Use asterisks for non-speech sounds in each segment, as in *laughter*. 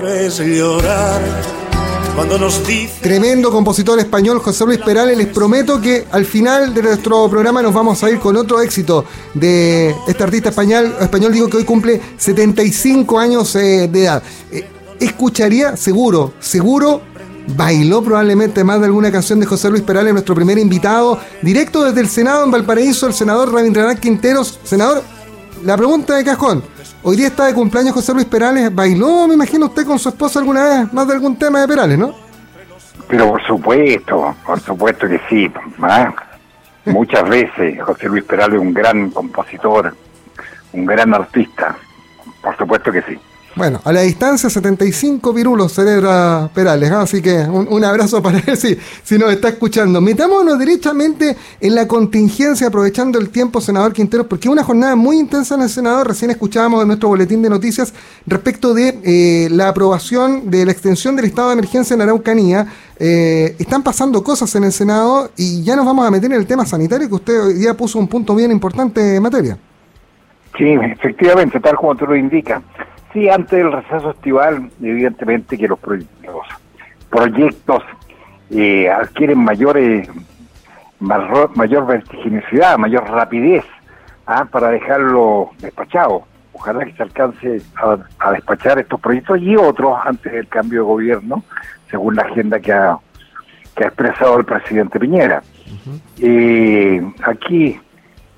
llorar cuando nos dice... Tremendo compositor español José Luis Perales. Les prometo que al final de nuestro programa nos vamos a ir con otro éxito de este artista español. Español digo que hoy cumple 75 años eh, de edad. Eh, escucharía, seguro, seguro, bailó probablemente más de alguna canción de José Luis Perales, nuestro primer invitado, directo desde el Senado en Valparaíso, el senador Rabindranath Quinteros. Senador, la pregunta de cajón. Hoy día está de cumpleaños José Luis Perales. ¿Bailó, me imagino usted, con su esposa alguna vez más de algún tema de Perales, no? Pero por supuesto, por supuesto que sí. ¿ah? Muchas veces José Luis Perales es un gran compositor, un gran artista. Por supuesto que sí. Bueno, a la distancia 75 virulos celebra Perales, ¿ah? así que un, abrazo para él si, si nos está escuchando. Metámonos directamente en la contingencia, aprovechando el tiempo, senador Quinteros, porque una jornada muy intensa en el Senado. Recién escuchábamos en nuestro boletín de noticias respecto de eh, la aprobación de la extensión del estado de emergencia en Araucanía. Eh, están pasando cosas en el Senado y ya nos vamos a meter en el tema sanitario, que usted hoy día puso un punto bien importante en materia. Sí, efectivamente, tal como tú lo indicas. Sí, antes del receso estival, evidentemente que los, proyectos eh, adquieren mayores, mayor vertiginosidad, mayor rapidez ¿ah? para dejarlo despachado. Ojalá que se alcance a, despachar estos proyectos y otros antes del cambio de gobierno, según la agenda que ha, que ha expresado el presidente Piñera. Eh, aquí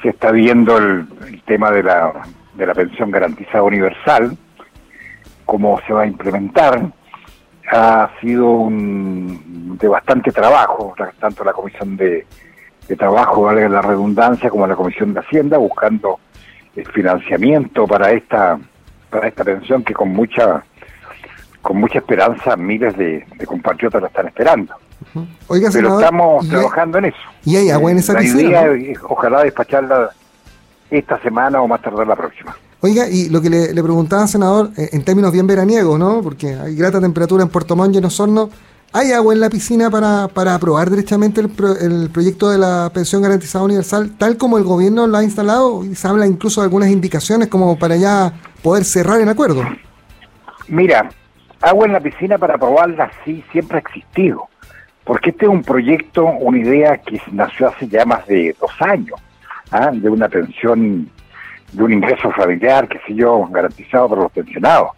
se está viendo el, el tema de la, de la pensión garantizada universal, cómo se va a implementar. Ha sido un, de bastante trabajo, tanto la Comisión de, Trabajo, valga la redundancia, como la Comisión de Hacienda, buscando el financiamiento para esta para esta pensión que con mucha con mucha esperanza miles de, compatriotas la están esperando. Pero estamos trabajando en eso. ¿Y hay agua en esa La idea ojalá despacharla esta semana o más tarde la próxima. Oiga, y lo que le, preguntaba, senador, eh, en términos bien veraniegos, ¿no? Porque hay grata temperatura en Puerto Montt y en Osorno. ¿Hay agua en la piscina para, para aprobar directamente el, el, proyecto de la pensión garantizada universal, tal como el gobierno lo ha instalado? Y se habla incluso de algunas indicaciones como para ya poder cerrar el acuerdo. Mira, agua en la piscina para aprobarla sí siempre ha existido, porque este es un proyecto, una idea que nació hace ya más de dos años, ¿ah? de una pensión de un ingreso familiar, qué sé yo, garantizado para los pensionados.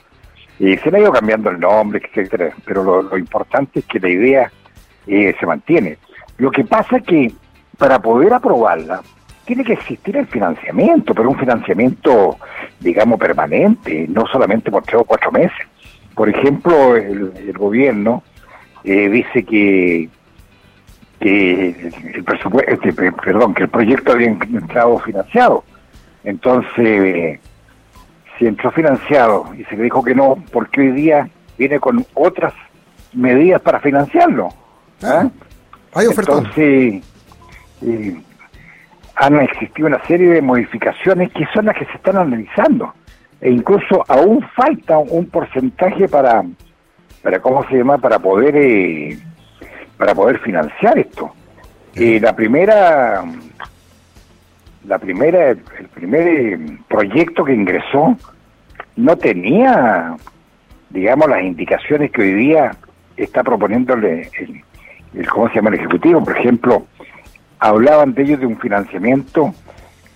Y se le ha ido cambiando el nombre, etcétera, pero lo, importante es que la idea eh, se mantiene. Lo que pasa es que para poder aprobarla tiene que existir el financiamiento, pero un financiamiento, digamos, permanente, no solamente por tres o cuatro meses. Por ejemplo, el, gobierno eh, dice que que el presupuesto, este, perdón, que el proyecto había entrado financiado entonces, si entró financiado y se le dijo que no, porque hoy día viene con otras medidas para financiarlo. ¿Ah? Hay Entonces, eh, han existido una serie de modificaciones que son las que se están analizando. E incluso aún falta un porcentaje para, para ¿cómo se llama?, para poder, eh, para poder financiar esto. Eh, la primera la primera, el primer eh, proyecto que ingresó no tenía, digamos, las indicaciones que hoy día está proponiéndole el, ¿cómo se llama? el Ejecutivo. Por ejemplo, hablaban de ellos de un financiamiento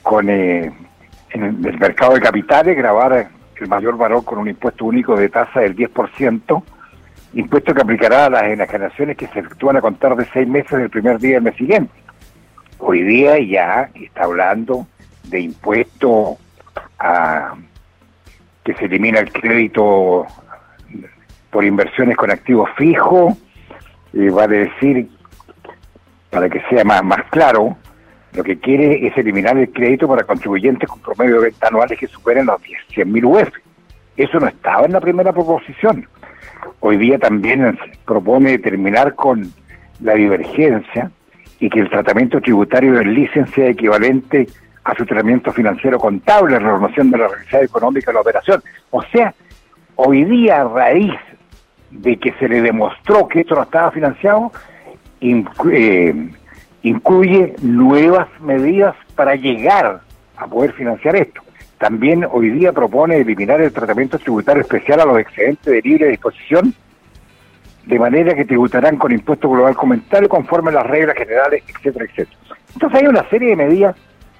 con eh, en el mercado de capitales, grabar el mayor valor con un impuesto único de tasa del 10%, impuesto que aplicará a las enajenaciones que se efectúan a contar de seis meses del primer día del mes siguiente. Hoy día ya está hablando de impuesto a que se elimina el crédito por inversiones con activos fijos, eh, vale decir, para que sea más, más claro, lo que quiere es eliminar el crédito para contribuyentes con promedio de venta anuales que superen los 100.000 UF. Eso no estaba en la primera proposición. Hoy día también propone terminar con la divergencia y que el tratamiento tributario del licen sea equivalente a su tratamiento financiero contable, la renovación de la realidad económica de la operación. O sea, hoy día, a raíz de que se le demostró que esto no estaba financiado, eh, incluye nuevas medidas para llegar a poder financiar esto. también hoy día propone eliminar el tratamiento tributario especial a los excedentes de libre disposición, de manera que tributarán con impuesto global comentario conforme a las reglas generales, etcétera, etcétera. Entonces hay una serie de medidas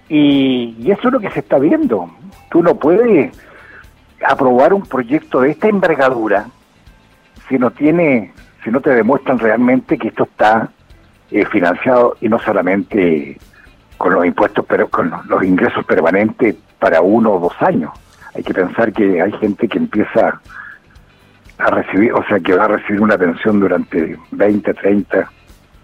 y, y eso es lo que se está viendo. Tú no puedes aprobar un proyecto de esta envergadura si no tiene, si no te demuestran realmente que esto está eh, financiado y no solamente con los impuestos, pero con los ingresos permanentes para uno o dos años. Hay que pensar que hay gente que empieza a recibir, o sea, que va a recibir una pensión durante 20, 30,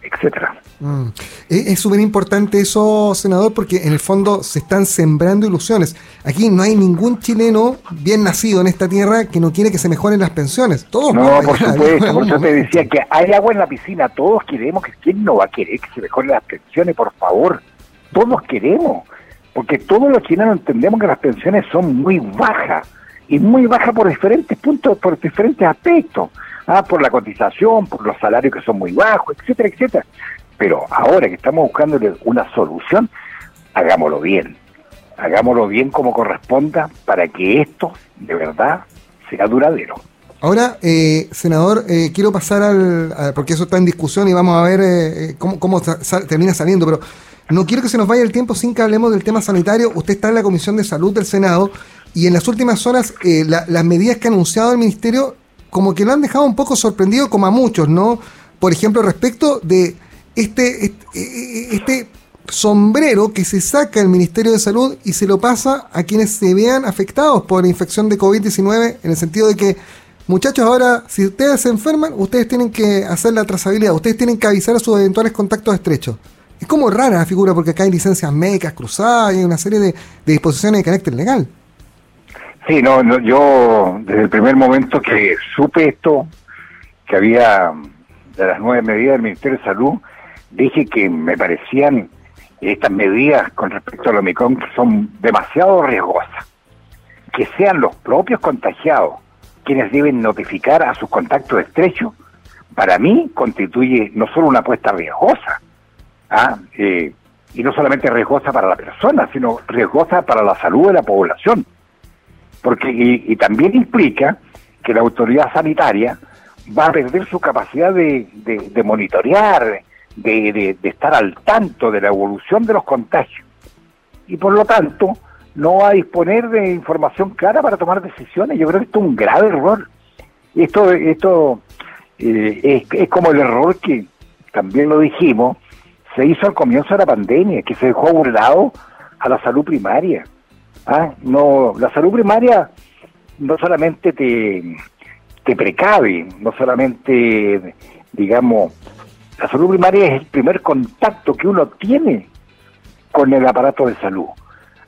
etcétera. Mm. Es súper importante eso, senador, porque en el fondo se están sembrando ilusiones. Aquí no hay ningún chileno bien nacido en esta tierra que no quiere que se mejoren las pensiones. Todos no, por supuesto, por eso te decía que hay agua en la piscina. Todos queremos que quién no va a querer que se mejoren las pensiones, por favor. Todos queremos, porque todos los chilenos entendemos que las pensiones son muy bajas y muy bajas por diferentes puntos, por diferentes aspectos. Ah, por la cotización, por los salarios que son muy bajos, etcétera, etcétera. Pero ahora que estamos buscando una solución, hagámoslo bien. Hagámoslo bien como corresponda para que esto de verdad sea duradero. Ahora, eh, senador, eh, quiero pasar al, porque eso está en discusión y vamos a ver eh, cómo, cómo termina saliendo, pero no quiero que se nos vaya el tiempo sin que hablemos del tema sanitario. Usted está en la Comisión de Salud del Senado y en las últimas horas las medidas que ha anunciado el Ministerio como que lo han dejado un poco sorprendido como a muchos, ¿no? Por ejemplo, respecto de este, este, este, sombrero que se saca el Ministerio de Salud y se lo pasa a quienes se vean afectados por la infección de COVID-19, en el sentido de que, muchachos, ahora, si ustedes se enferman, ustedes tienen que hacer la trazabilidad, ustedes tienen que avisar a sus eventuales contactos estrechos. Es como rara la figura porque acá hay licencias médicas cruzadas y hay una serie de, disposiciones de carácter legal. Sí, no, no, yo desde el primer momento que supe esto, que había de las nueve medidas del Ministerio de Salud, dije que me parecían estas medidas con respecto al Omicron son demasiado riesgosas. Que sean los propios contagiados quienes deben notificar a sus contactos estrechos, para mí constituye no solo una apuesta riesgosa, ¿ah? eh, y no solamente riesgosa para la persona, sino riesgosa para la salud de la población. Porque, y, también implica que la autoridad sanitaria va a perder su capacidad de, de, de monitorear, de, estar al tanto de la evolución de los contagios y por lo tanto no va a disponer de información clara para tomar decisiones. Yo creo que esto es un grave error. Esto, esto eh, es, como el error que también lo dijimos, se hizo al comienzo de la pandemia, que se dejó a un lado a la salud primaria. ¿Ah? No, la salud primaria no solamente te, te precave, no solamente, digamos, la salud primaria es el primer contacto que uno tiene con el aparato de salud.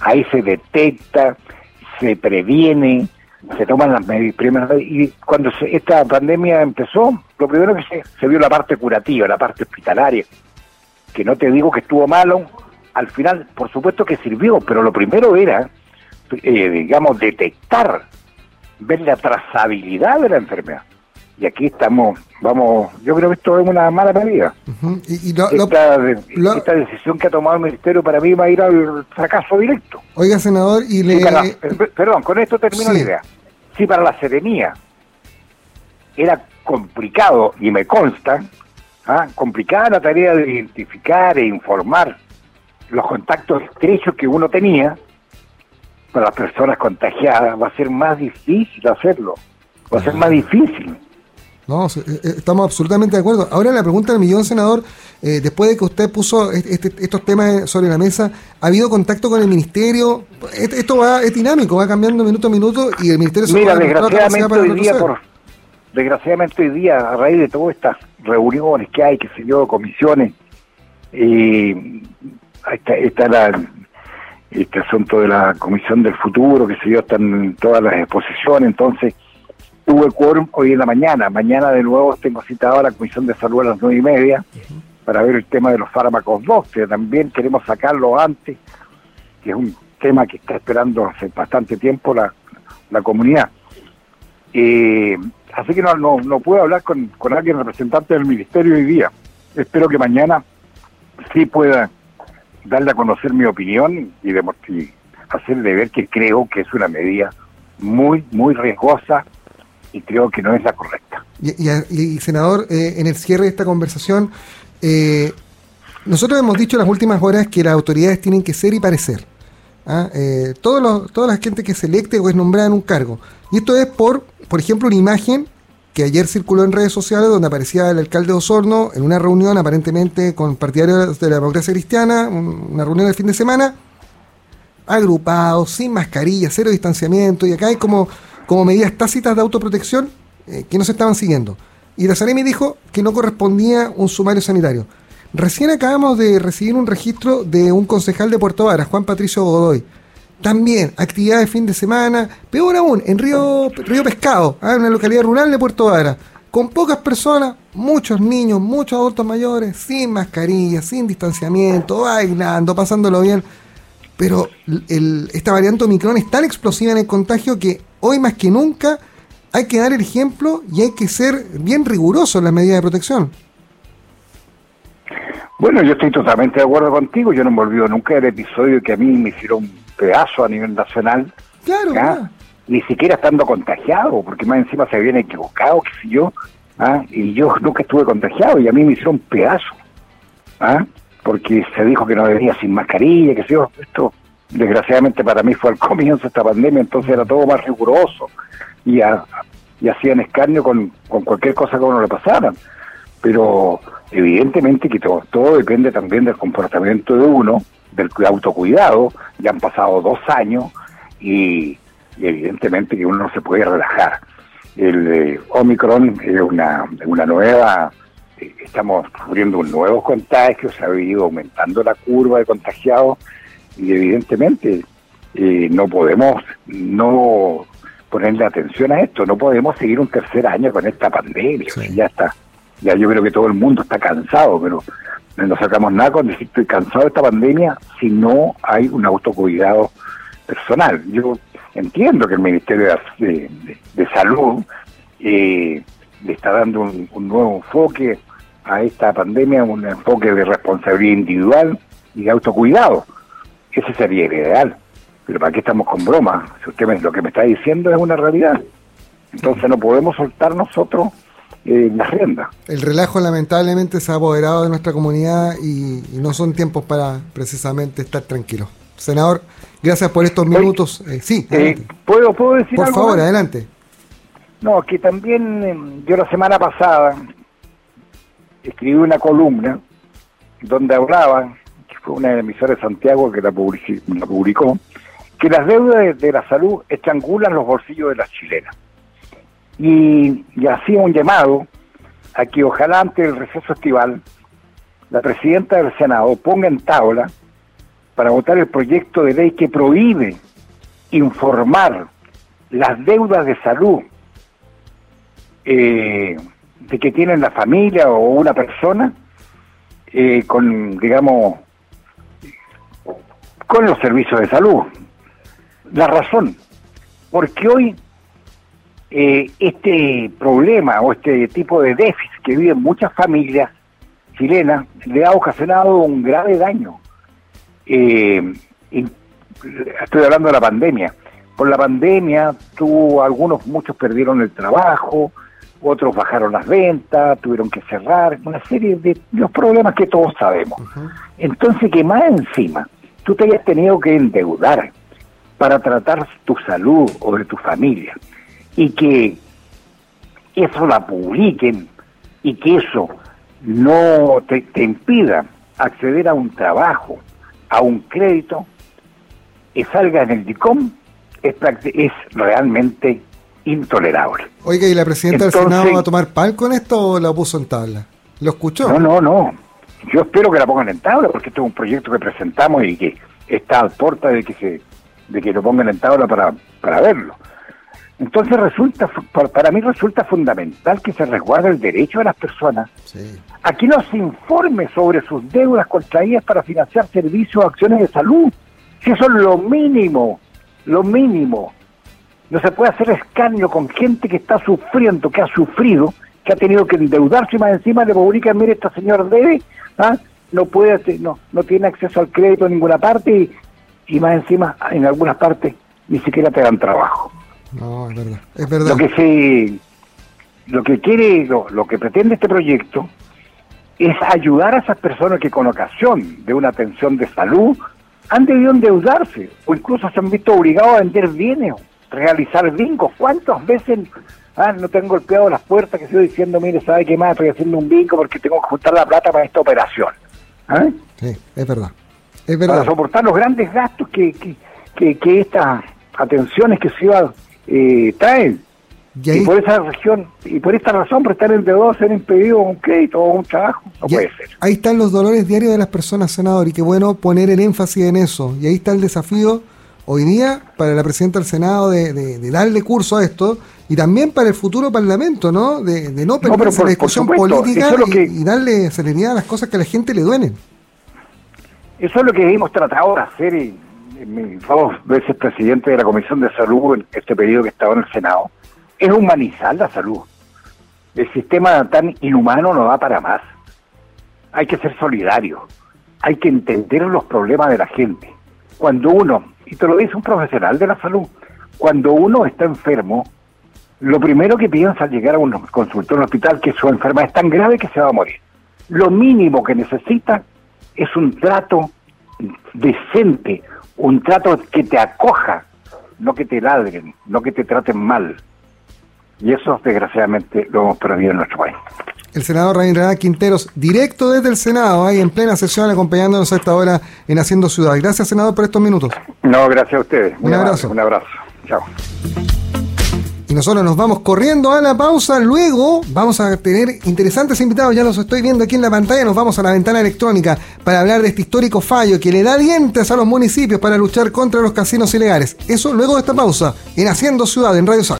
Ahí se detecta, se previene, se toman las medidas y cuando esta pandemia empezó, lo primero que se, se vio la parte curativa, la parte hospitalaria, que no te digo que estuvo malo, al final por supuesto que sirvió, pero lo primero era, eh, digamos, detectar, ver la trazabilidad de la enfermedad y aquí estamos, vamos, yo creo que esto es una mala medida. y, esta, decisión que ha tomado el Ministerio para mí va a ir al fracaso directo. Oiga, senador, y le... Eh, perdón, con esto termino la idea. Si para la serenía era complicado, y me consta, ¿ah? complicada la tarea de identificar e informar los contactos estrechos que uno tenía, para las personas contagiadas va a ser más difícil hacerlo, va a ser más difícil. No, eh, eh, estamos absolutamente de acuerdo. Ahora la pregunta del millón, senador, eh, después de que usted puso este, estos temas sobre la mesa, ¿ha habido contacto con el ministerio? Esto va, es dinámico, va cambiando minuto a minuto y el ministerio... Mira, desgraciadamente hoy día, por, desgraciadamente hoy día, a raíz de todas estas reuniones que hay, que se dio, comisiones, eh, está, está la, este asunto de la Comisión del Futuro, que se dio, están todas las exposiciones, entonces tuve quórum hoy en la mañana. Mañana de nuevo tengo citado a la Comisión de Salud a las nueve y media para ver el tema de los fármacos 2, que también queremos sacarlo antes, que es un tema que está esperando hace bastante tiempo la, la comunidad. Eh, así que no, no, no puedo hablar con, con alguien representante del Ministerio hoy día. Espero que mañana sí pueda darle a conocer mi opinión y, de, hacerle ver que creo que es una medida muy, muy riesgosa y creo que no es la correcta. Y, senador, eh, en el cierre de esta conversación, eh, nosotros hemos dicho en las últimas horas que las autoridades tienen que ser y parecer. ¿ah? Eh, todos los, toda la gente que se electe o es nombrada en un cargo. Y esto es por, por ejemplo, una imagen que ayer circuló en redes sociales donde aparecía el alcalde de Osorno en una reunión aparentemente con partidarios de la democracia cristiana, una reunión del fin de semana, agrupados, sin mascarilla, cero distanciamiento, y acá hay como, como medidas tácitas de autoprotección eh, que no se estaban siguiendo. Y la Saremi dijo que no correspondía un sumario sanitario. Recién acabamos de recibir un registro de un concejal de Puerto Varas, Juan Patricio Godoy. También actividad de fin de semana, peor aún, en Río, Río Pescado, ¿ah? en una localidad rural de Puerto Varas, con pocas personas, muchos niños, muchos adultos mayores, sin mascarilla, sin distanciamiento, bailando, pasándolo bien. Pero esta variante Omicron es tan explosiva en el contagio que hoy más que nunca hay que dar el ejemplo y hay que ser bien riguroso en las medidas de protección. Bueno, yo estoy totalmente de acuerdo contigo. Yo no me olvido nunca del episodio que a mí me hicieron pedazo a nivel nacional. Claro, Ni siquiera estando contagiado, porque más encima se habían equivocado, qué sé yo. ¿ah? Y yo *laughs* nunca estuve contagiado y a mí me hicieron pedazo. ¿ah? Porque se dijo que no debía sin mascarilla, qué sé yo. Esto, desgraciadamente para mí fue al *laughs* comienzo de esta pandemia, entonces era todo más riguroso y, y hacían escarnio con, con cualquier cosa que a uno le pasara. Pero evidentemente que todo, todo depende también del comportamiento de uno, del autocuidado, ya han pasado dos años y, evidentemente que uno no se puede relajar. El eh, Omicron es una, una nueva, eh, estamos sufriendo un nuevo contagio, se ha ido aumentando la curva de contagiados y evidentemente eh, no podemos no ponerle atención a esto, no podemos seguir un tercer año con esta pandemia, ya está, ya yo creo que todo el mundo está cansado, pero no sacamos nada con decir estoy cansado de esta pandemia si no hay un autocuidado personal. Yo entiendo que el Ministerio de, Salud eh, le está dando un, nuevo enfoque a esta pandemia, un enfoque de responsabilidad individual y de autocuidado. Ese sería el ideal. Pero ¿para qué estamos con bromas? Si usted lo que me está diciendo es una realidad. Entonces no podemos soltar nosotros eh, la rienda. El relajo lamentablemente se ha apoderado de nuestra comunidad y, no son tiempos para precisamente estar tranquilos. Senador, gracias por estos minutos. Eh, sí, eh, ¿puedo, ¿puedo decir Por favor, adelante. No, que también yo la semana pasada escribí una columna donde hablaba, que fue una emisora de Santiago que la, publicó, que las deudas de, la salud estrangulan los bolsillos de las chilenas y, hacía un llamado a que ojalá antes del receso estival la presidenta del Senado ponga en tabla para votar el proyecto de ley que prohíbe informar las deudas de salud eh, de que tienen la familia o una persona eh, con, digamos, con los servicios de salud. La razón, porque hoy eh, este problema o este tipo de déficit que viven muchas familias chilenas le ha ocasionado un grave daño. Eh, estoy hablando de la pandemia. Por la pandemia, tuvo algunos, muchos perdieron el trabajo, otros bajaron las ventas, tuvieron que cerrar, una serie de los problemas que todos sabemos. Entonces, que más encima, tú te hayas tenido que endeudar para tratar tu salud o de tu familia y que eso la publiquen y que eso no te, impida acceder a un trabajo, a un crédito, que salga en el DICOM, es, es realmente intolerable. Oiga, ¿y la presidenta del Senado va a tomar pal con esto o la puso en tabla? ¿Lo escuchó? No, no, no. Yo espero que la pongan en tabla porque este es un proyecto que presentamos y que está a puerta de que se de que lo pongan en tabla para, para verlo. Entonces resulta, para mí resulta fundamental que se resguarde el derecho de las personas a que nos informe sobre sus deudas contraídas para financiar servicios o acciones de salud. Si eso es lo mínimo, lo mínimo. No se puede hacer escarnio con gente que está sufriendo, que ha sufrido, que ha tenido que endeudarse y más encima le publican, mire, esta señora debe, ¿ah? no puede, no, no tiene acceso al crédito en ninguna parte y, y más encima, en algunas partes, ni siquiera te dan trabajo. No, es verdad. Es verdad. Lo que se, lo que quiere, lo, lo que pretende este proyecto es ayudar a esas personas que con ocasión de una atención de salud han debido endeudarse o incluso se han visto obligados a vender bienes, realizar bingos. ¿Cuántas veces ah, no tengo golpeado las puertas que estoy diciendo, mire, ¿sabe qué más? Estoy haciendo un bingo porque tengo que juntar la plata para esta operación? ¿Ah? Sí, es verdad. Es Para verdad. soportar los grandes gastos que, que, que, que estas atenciones que ciudad eh, traen. Y Y, por esa región, y por esta razón, por estar endeudados, ser impedido un crédito o un trabajo, no puede ser. ahí están los dolores diarios de las personas, senador, y qué bueno poner el énfasis en eso. Y ahí está el desafío hoy día para la presidenta del Senado de, de- de darle curso a esto y también para el futuro Parlamento, ¿no? De, de no por- la discusión supuesto, política es y, darle celeridad a las cosas que a la gente le duelen. Eso es lo que hemos tratado de hacer y, y mi dos veces presidente de la Comisión de Salud en este periodo que estaba en el Senado, es humanizar la salud. El sistema tan inhumano no da para más. Hay que ser solidario, hay que entender los problemas de la gente. Cuando uno, y te lo dice un profesional de la salud, cuando uno está enfermo, lo primero que piensa al llegar a un consultorio en un hospital que su enfermedad es tan grave que se va a morir. Lo mínimo que necesita es un trato decente, un trato que te acoja, no que te ladren, no que te traten mal. Y eso, desgraciadamente, lo hemos perdido en nuestro país. El senador Ramírez Quinteros, directo desde el Senado, ahí en plena sesión, acompañándonos a esta hora en Haciendo Ciudad. Gracias, senador, por estos minutos. No, gracias a ustedes. Un abrazo. Un abrazo. Chao. Y nosotros nos vamos corriendo a la pausa. Luego vamos a tener interesantes invitados. Ya los estoy viendo aquí en la pantalla. Nos vamos a la ventana electrónica para hablar de este histórico fallo que le da dientes a los municipios para luchar contra los casinos ilegales. Eso luego de esta pausa en Haciendo Ciudad en Radio Sac.